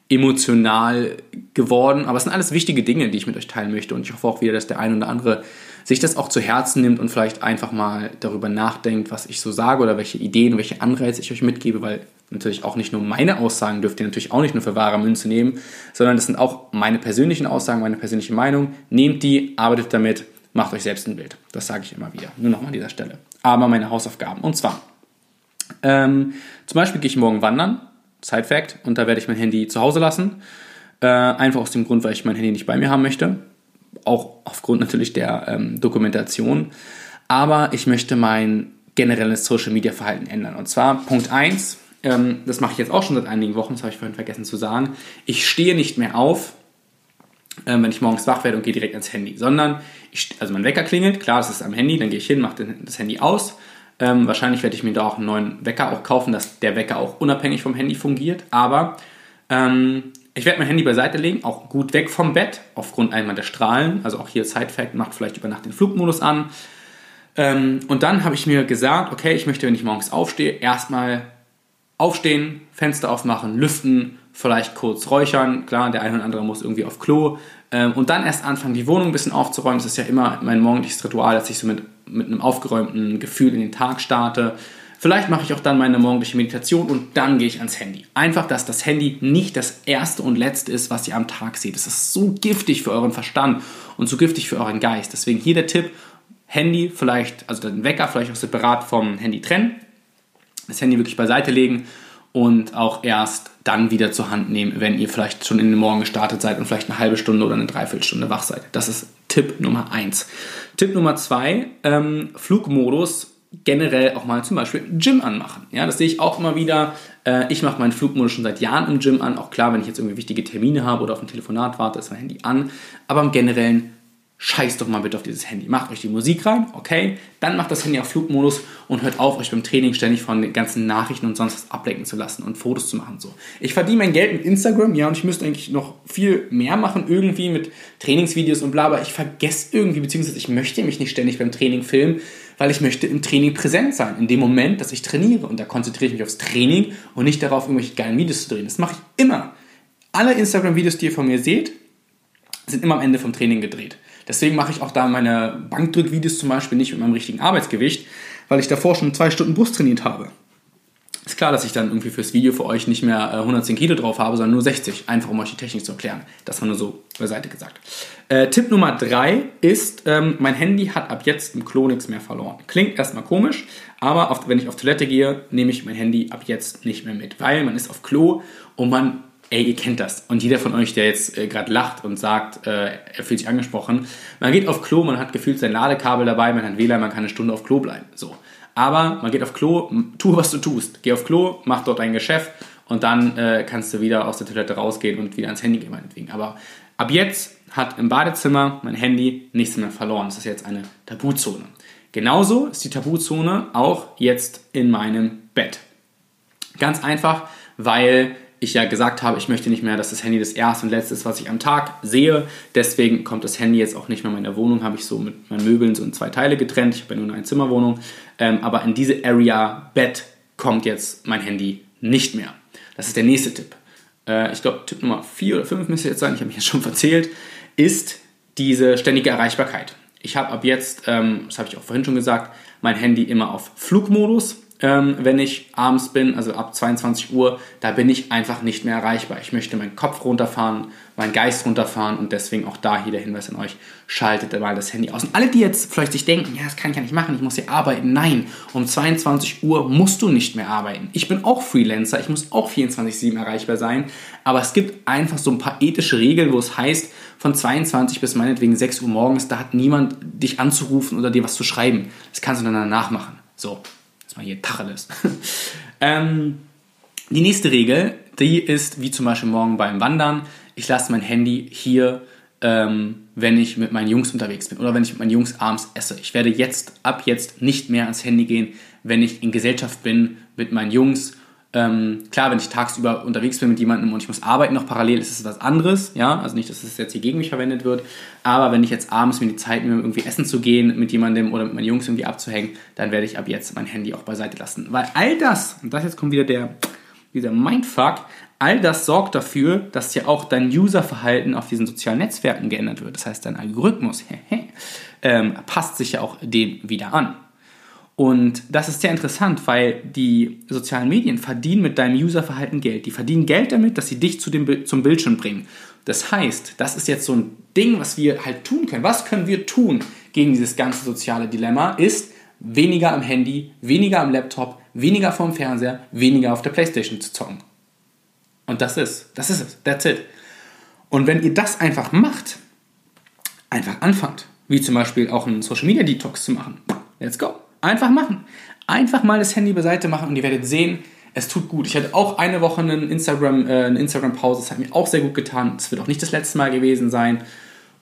emotional geworden, aber es sind alles wichtige Dinge, die ich mit euch teilen möchte und ich hoffe auch wieder, dass der ein oder andere sich das auch zu Herzen nimmt und vielleicht einfach mal darüber nachdenkt, was ich so sage oder welche Ideen, welche Anreize ich euch mitgebe, weil natürlich auch nicht nur meine Aussagen dürft ihr natürlich auch nicht nur für wahre Münze nehmen, sondern das sind auch meine persönlichen Aussagen, meine persönliche Meinung. Nehmt die, arbeitet damit, macht euch selbst ein Bild. Das sage ich immer wieder. Nur nochmal an dieser Stelle. Aber meine Hausaufgaben. Und zwar, ähm, zum Beispiel gehe ich morgen wandern, Side Fact, und da werde ich mein Handy zu Hause lassen. Äh, einfach aus dem Grund, weil ich mein Handy nicht bei mir haben möchte. Auch aufgrund natürlich der ähm, Dokumentation. Aber ich möchte mein generelles Social Media Verhalten ändern. Und zwar Punkt 1, ähm, das mache ich jetzt auch schon seit einigen Wochen, das habe ich vorhin vergessen zu sagen, ich stehe nicht mehr auf, ähm, wenn ich morgens wach werde und gehe direkt ans Handy, sondern ich, also mein Wecker klingelt, klar, das ist am Handy, dann gehe ich hin, mache das Handy aus. Ähm, wahrscheinlich werde ich mir da auch einen neuen Wecker auch kaufen, dass der Wecker auch unabhängig vom Handy fungiert. Aber ähm, ich werde mein Handy beiseite legen, auch gut weg vom Bett, aufgrund einmal der Strahlen. Also auch hier Side-Fact, macht vielleicht über Nacht den Flugmodus an. Ähm, und dann habe ich mir gesagt, okay, ich möchte, wenn ich morgens aufstehe, erstmal aufstehen, Fenster aufmachen, lüften, vielleicht kurz räuchern. Klar, der eine oder andere muss irgendwie auf Klo. Ähm, und dann erst anfangen, die Wohnung ein bisschen aufzuräumen. Das ist ja immer mein morgendliches Ritual, dass ich so mit, mit einem aufgeräumten Gefühl in den Tag starte. Vielleicht mache ich auch dann meine morgendliche Meditation und dann gehe ich ans Handy. Einfach, dass das Handy nicht das erste und letzte ist, was ihr am Tag seht. Das ist so giftig für euren Verstand und so giftig für euren Geist. Deswegen hier der Tipp, Handy vielleicht, also den Wecker vielleicht auch separat vom Handy trennen das Handy wirklich beiseite legen und auch erst dann wieder zur Hand nehmen, wenn ihr vielleicht schon in den Morgen gestartet seid und vielleicht eine halbe Stunde oder eine Dreiviertelstunde wach seid. Das ist Tipp Nummer 1. Tipp Nummer 2, ähm, Flugmodus generell auch mal zum Beispiel Gym anmachen. Ja, das sehe ich auch immer wieder. Äh, ich mache meinen Flugmodus schon seit Jahren im Gym an. Auch klar, wenn ich jetzt irgendwie wichtige Termine habe oder auf ein Telefonat warte, ist mein Handy an. Aber im Generellen scheißt doch mal bitte auf dieses Handy. Macht euch die Musik rein, okay, dann macht das Handy auf Flugmodus und hört auf, euch beim Training ständig von den ganzen Nachrichten und sonst was ablenken zu lassen und Fotos zu machen. So. Ich verdiene mein Geld mit Instagram, ja, und ich müsste eigentlich noch viel mehr machen, irgendwie mit Trainingsvideos und bla, aber ich vergesse irgendwie, beziehungsweise ich möchte mich nicht ständig beim Training filmen, weil ich möchte im Training präsent sein, in dem Moment, dass ich trainiere. Und da konzentriere ich mich aufs Training und nicht darauf, irgendwelche geilen Videos zu drehen. Das mache ich immer. Alle Instagram-Videos, die ihr von mir seht, sind immer am Ende vom Training gedreht. Deswegen mache ich auch da meine Bankdrückvideos zum Beispiel nicht mit meinem richtigen Arbeitsgewicht, weil ich davor schon zwei Stunden Brust trainiert habe. Ist klar, dass ich dann irgendwie fürs Video für euch nicht mehr 110 äh, Kilo drauf habe, sondern nur 60, einfach um euch die Technik zu erklären. Das war nur so beiseite gesagt. Äh, Tipp Nummer 3 ist, ähm, mein Handy hat ab jetzt im Klo nichts mehr verloren. Klingt erstmal komisch, aber auf, wenn ich auf Toilette gehe, nehme ich mein Handy ab jetzt nicht mehr mit, weil man ist auf Klo und man ey, ihr kennt das. Und jeder von euch, der jetzt äh, gerade lacht und sagt, äh, er fühlt sich angesprochen, man geht auf Klo, man hat gefühlt sein Ladekabel dabei, man hat WLAN, man kann eine Stunde auf Klo bleiben. So. Aber man geht auf Klo, tu, was du tust. Geh auf Klo, mach dort dein Geschäft und dann äh, kannst du wieder aus der Toilette rausgehen und wieder ans Handy gehen, meinetwegen. Aber ab jetzt hat im Badezimmer mein Handy nichts mehr verloren. Das ist jetzt eine Tabuzone. Genauso ist die Tabuzone auch jetzt in meinem Bett. Ganz einfach, weil ich ja gesagt habe, ich möchte nicht mehr, dass das Handy das erste und letzte ist, was ich am Tag sehe. Deswegen kommt das Handy jetzt auch nicht mehr in meiner Wohnung. Habe ich so mit meinen Möbeln so in zwei Teile getrennt. Ich habe ja nur eine Einzimmerwohnung. Ähm, aber in diese Area Bett kommt jetzt mein Handy nicht mehr. Das ist der nächste Tipp. Äh, ich glaube, Tipp Nummer 4 oder 5 müsste jetzt sein, ich habe mich jetzt schon verzählt, ist diese ständige Erreichbarkeit. Ich habe ab jetzt, ähm, das habe ich auch vorhin schon gesagt, mein Handy immer auf Flugmodus ähm, wenn ich abends bin, also ab 22 Uhr, da bin ich einfach nicht mehr erreichbar. Ich möchte meinen Kopf runterfahren, meinen Geist runterfahren und deswegen auch da hier der Hinweis an euch, schaltet mal das Handy aus. Und alle, die jetzt vielleicht sich denken, ja, das kann ich ja nicht machen, ich muss hier arbeiten. Nein, um 22 Uhr musst du nicht mehr arbeiten. Ich bin auch Freelancer, ich muss auch 24-7 erreichbar sein, aber es gibt einfach so ein paar ethische Regeln, wo es heißt, von 22 bis meinetwegen 6 Uhr morgens, da hat niemand dich anzurufen oder dir was zu schreiben. Das kannst du dann danach machen. So, Jetzt mal hier Tacheles. ähm, die nächste Regel, die ist wie zum Beispiel morgen beim Wandern. Ich lasse mein Handy hier, ähm, wenn ich mit meinen Jungs unterwegs bin oder wenn ich mit meinen Jungs abends esse. Ich werde jetzt ab jetzt nicht mehr ans Handy gehen, wenn ich in Gesellschaft bin mit meinen Jungs ähm, klar, wenn ich tagsüber unterwegs bin mit jemandem und ich muss arbeiten noch parallel, ist es was anderes, ja, also nicht, dass es jetzt hier gegen mich verwendet wird, aber wenn ich jetzt abends mir die Zeit nehme, irgendwie essen zu gehen mit jemandem oder mit meinen Jungs irgendwie abzuhängen, dann werde ich ab jetzt mein Handy auch beiseite lassen, weil all das, und das jetzt kommt wieder der, dieser Mindfuck, all das sorgt dafür, dass ja auch dein Userverhalten auf diesen sozialen Netzwerken geändert wird, das heißt, dein Algorithmus ähm, passt sich ja auch dem wieder an. Und das ist sehr interessant, weil die sozialen Medien verdienen mit deinem Userverhalten Geld. Die verdienen Geld damit, dass sie dich zu dem, zum Bildschirm bringen. Das heißt, das ist jetzt so ein Ding, was wir halt tun können. Was können wir tun gegen dieses ganze soziale Dilemma? Ist weniger am Handy, weniger am Laptop, weniger vorm Fernseher, weniger auf der Playstation zu zocken. Und das ist, das ist es. That's it. Und wenn ihr das einfach macht, einfach anfangt, wie zum Beispiel auch einen Social Media Detox zu machen, let's go. Einfach machen. Einfach mal das Handy beiseite machen und ihr werdet sehen, es tut gut. Ich hatte auch eine Woche einen Instagram, äh, eine Instagram-Pause, das hat mir auch sehr gut getan. Es wird auch nicht das letzte Mal gewesen sein.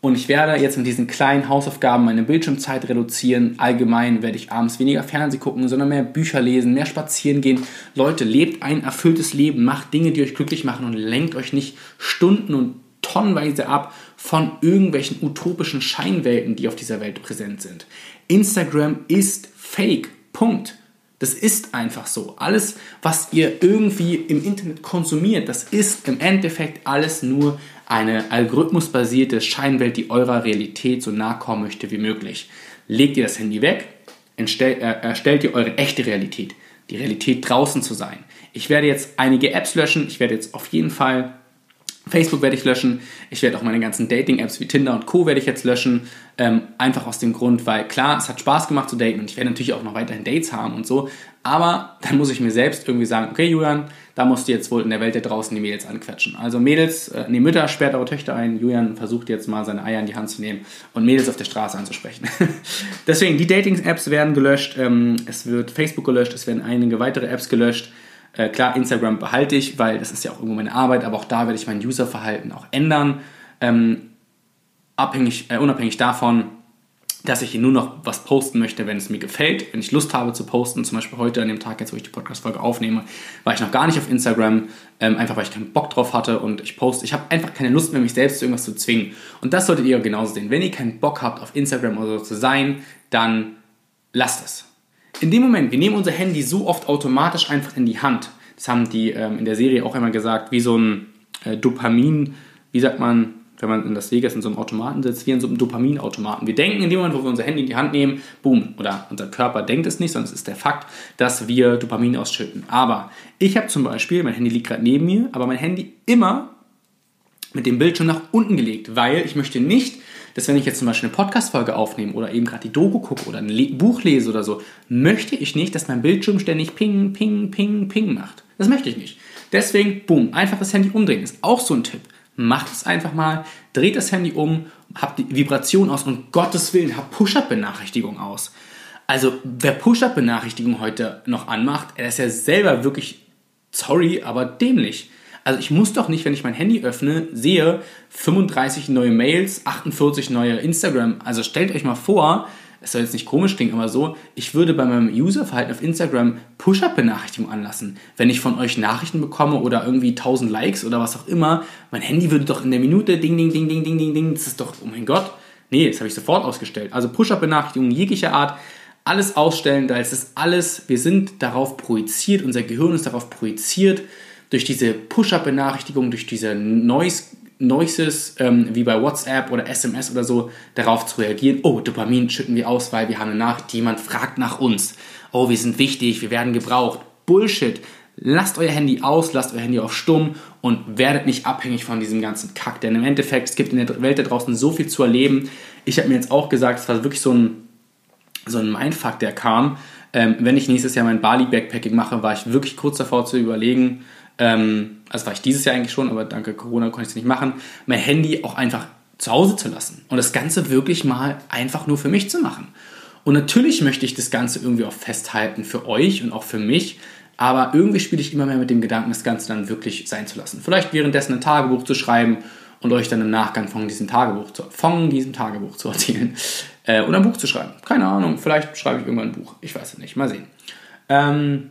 Und ich werde jetzt mit diesen kleinen Hausaufgaben meine Bildschirmzeit reduzieren. Allgemein werde ich abends weniger Fernsehen gucken, sondern mehr Bücher lesen, mehr spazieren gehen. Leute, lebt ein erfülltes Leben, macht Dinge, die euch glücklich machen und lenkt euch nicht Stunden und tonnenweise ab von irgendwelchen utopischen Scheinwelten, die auf dieser Welt präsent sind. Instagram ist fake. Punkt. Das ist einfach so. Alles, was ihr irgendwie im Internet konsumiert, das ist im Endeffekt alles nur eine algorithmusbasierte Scheinwelt, die eurer Realität so nahe kommen möchte wie möglich. Legt ihr das Handy weg, äh, erstellt ihr eure echte Realität, die Realität draußen zu sein. Ich werde jetzt einige Apps löschen. Ich werde jetzt auf jeden Fall Facebook werde ich löschen. Ich werde auch meine ganzen Dating-Apps wie Tinder und Co. werde ich jetzt löschen. Ähm, einfach aus dem Grund, weil klar, es hat Spaß gemacht zu daten und ich werde natürlich auch noch weiterhin Dates haben und so. Aber dann muss ich mir selbst irgendwie sagen, okay Julian, da musst du jetzt wohl in der Welt da draußen die Mädels anquetschen. Also Mädels, äh, nee, Mütter sperrt eure Töchter ein. Julian versucht jetzt mal seine Eier in die Hand zu nehmen und Mädels auf der Straße anzusprechen. Deswegen, die Dating-Apps werden gelöscht. Ähm, es wird Facebook gelöscht. Es werden einige weitere Apps gelöscht. Äh, klar, Instagram behalte ich, weil das ist ja auch irgendwo meine Arbeit, aber auch da werde ich mein Userverhalten auch ändern. Ähm, abhängig, äh, unabhängig davon, dass ich hier nur noch was posten möchte, wenn es mir gefällt, wenn ich Lust habe zu posten. Zum Beispiel heute an dem Tag, jetzt wo ich die Podcast-Folge aufnehme, war ich noch gar nicht auf Instagram, ähm, einfach weil ich keinen Bock drauf hatte und ich poste. Ich habe einfach keine Lust mehr, mich selbst zu irgendwas zu zwingen. Und das solltet ihr genauso sehen. Wenn ihr keinen Bock habt, auf Instagram oder so zu sein, dann lasst es in dem Moment, wir nehmen unser Handy so oft automatisch einfach in die Hand. Das haben die ähm, in der Serie auch einmal gesagt, wie so ein äh, Dopamin, wie sagt man, wenn man in das Vegas in so einem Automaten sitzt, wie in so einem Dopaminautomaten. Wir denken in dem Moment, wo wir unser Handy in die Hand nehmen, boom, oder unser Körper denkt es nicht, sondern es ist der Fakt, dass wir Dopamin ausschütten. Aber ich habe zum Beispiel, mein Handy liegt gerade neben mir, aber mein Handy immer mit dem Bildschirm nach unten gelegt, weil ich möchte nicht, dass wenn ich jetzt zum Beispiel eine Podcast-Folge aufnehme oder eben gerade die Doku gucke oder ein Buch lese oder so, möchte ich nicht, dass mein Bildschirm ständig ping, ping, ping, ping macht. Das möchte ich nicht. Deswegen, boom, einfach das Handy umdrehen. Ist auch so ein Tipp. Macht es einfach mal, dreht das Handy um, habt die Vibration aus und Gottes Willen, habt Push-Up-Benachrichtigung aus. Also, wer Push-Up-Benachrichtigung heute noch anmacht, er ist ja selber wirklich, sorry, aber dämlich. Also ich muss doch nicht, wenn ich mein Handy öffne, sehe 35 neue Mails, 48 neue Instagram. Also stellt euch mal vor, es soll jetzt nicht komisch klingen, aber so, ich würde bei meinem Userverhalten auf Instagram Push-Up-Benachrichtigungen anlassen. Wenn ich von euch Nachrichten bekomme oder irgendwie 1000 Likes oder was auch immer, mein Handy würde doch in der Minute ding, ding, ding, ding, ding, ding, ding, das ist doch, oh mein Gott. Nee, das habe ich sofort ausgestellt. Also Push-Up-Benachrichtigungen jeglicher Art, alles ausstellen, da ist es alles, wir sind darauf projiziert, unser Gehirn ist darauf projiziert, durch diese Push-Up-Benachrichtigung, durch diese Noise, Noises ähm, wie bei WhatsApp oder SMS oder so darauf zu reagieren. Oh, Dopamin schütten wir aus, weil wir haben eine Nachricht, jemand fragt nach uns. Oh, wir sind wichtig, wir werden gebraucht. Bullshit. Lasst euer Handy aus, lasst euer Handy auf stumm und werdet nicht abhängig von diesem ganzen Kack. Denn im Endeffekt, es gibt in der Welt da draußen so viel zu erleben. Ich habe mir jetzt auch gesagt, es war wirklich so ein, so ein Mindfuck, der kam. Ähm, wenn ich nächstes Jahr mein Bali-Backpacking mache, war ich wirklich kurz davor zu überlegen, ähm, also war ich dieses Jahr eigentlich schon, aber danke Corona konnte ich es nicht machen, mein Handy auch einfach zu Hause zu lassen und das Ganze wirklich mal einfach nur für mich zu machen. Und natürlich möchte ich das Ganze irgendwie auch festhalten für euch und auch für mich, aber irgendwie spiele ich immer mehr mit dem Gedanken, das Ganze dann wirklich sein zu lassen. Vielleicht währenddessen ein Tagebuch zu schreiben und euch dann im Nachgang von diesem Tagebuch zu, von diesem Tagebuch zu erzählen äh, oder ein Buch zu schreiben. Keine Ahnung, vielleicht schreibe ich irgendwann ein Buch. Ich weiß es nicht. Mal sehen. Ähm,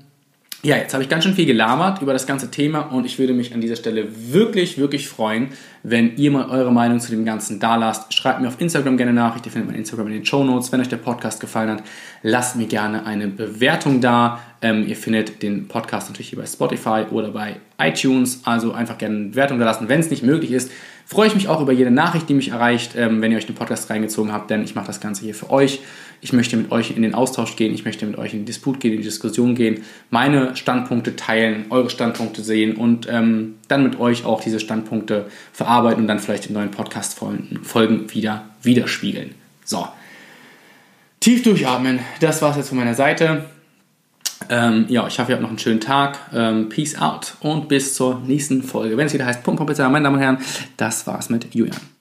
ja, jetzt habe ich ganz schön viel gelabert über das ganze Thema und ich würde mich an dieser Stelle wirklich, wirklich freuen, wenn ihr mal eure Meinung zu dem Ganzen da lasst. Schreibt mir auf Instagram gerne Nachricht, ihr findet mein Instagram in den Show Notes. Wenn euch der Podcast gefallen hat, lasst mir gerne eine Bewertung da. Ähm, ihr findet den Podcast natürlich hier bei Spotify oder bei iTunes, also einfach gerne eine Bewertung da lassen. Wenn es nicht möglich ist, freue ich mich auch über jede Nachricht, die mich erreicht, ähm, wenn ihr euch den Podcast reingezogen habt, denn ich mache das Ganze hier für euch. Ich möchte mit euch in den Austausch gehen, ich möchte mit euch in den Disput gehen, in die Diskussion gehen, meine Standpunkte teilen, eure Standpunkte sehen und ähm, dann mit euch auch diese Standpunkte verarbeiten und dann vielleicht in neuen Podcast-Folgen wieder widerspiegeln. So. Tief durchatmen, das war es jetzt von meiner Seite. Ähm, ja, ich hoffe, ihr habt noch einen schönen Tag. Ähm, peace out und bis zur nächsten Folge. Wenn es wieder heißt Pum Pum Pizza, meine Damen und Herren, das war's mit Julian.